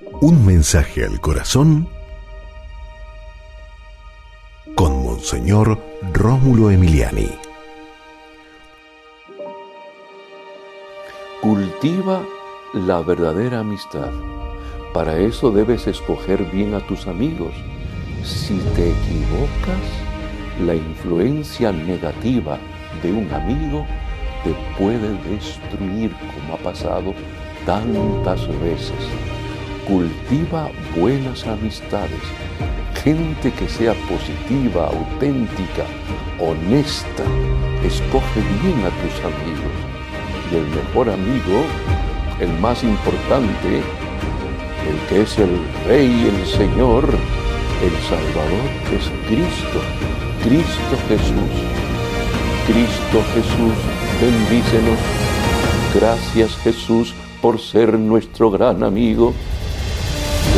Un mensaje al corazón con Monseñor Rómulo Emiliani. Cultiva la verdadera amistad. Para eso debes escoger bien a tus amigos. Si te equivocas, la influencia negativa de un amigo te puede destruir como ha pasado tantas veces. Cultiva buenas amistades, gente que sea positiva, auténtica, honesta. Escoge bien a tus amigos. Y el mejor amigo, el más importante, el que es el Rey, el Señor, el Salvador, es Cristo, Cristo Jesús. Cristo Jesús, bendícenos. Gracias Jesús por ser nuestro gran amigo.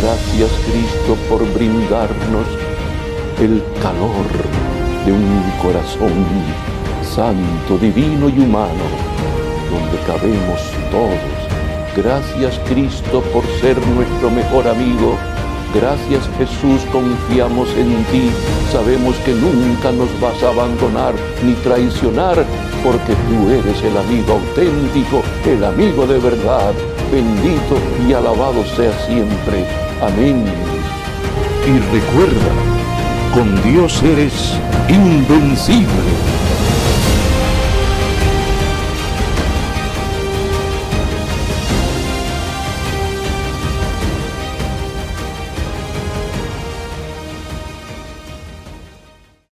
Gracias Cristo por brindarnos el calor de un corazón santo, divino y humano, donde cabemos todos. Gracias Cristo por ser nuestro mejor amigo. Gracias Jesús, confiamos en ti. Sabemos que nunca nos vas a abandonar ni traicionar, porque tú eres el amigo auténtico, el amigo de verdad. Bendito y alabado sea siempre. Amén. Y recuerda, con Dios eres invencible.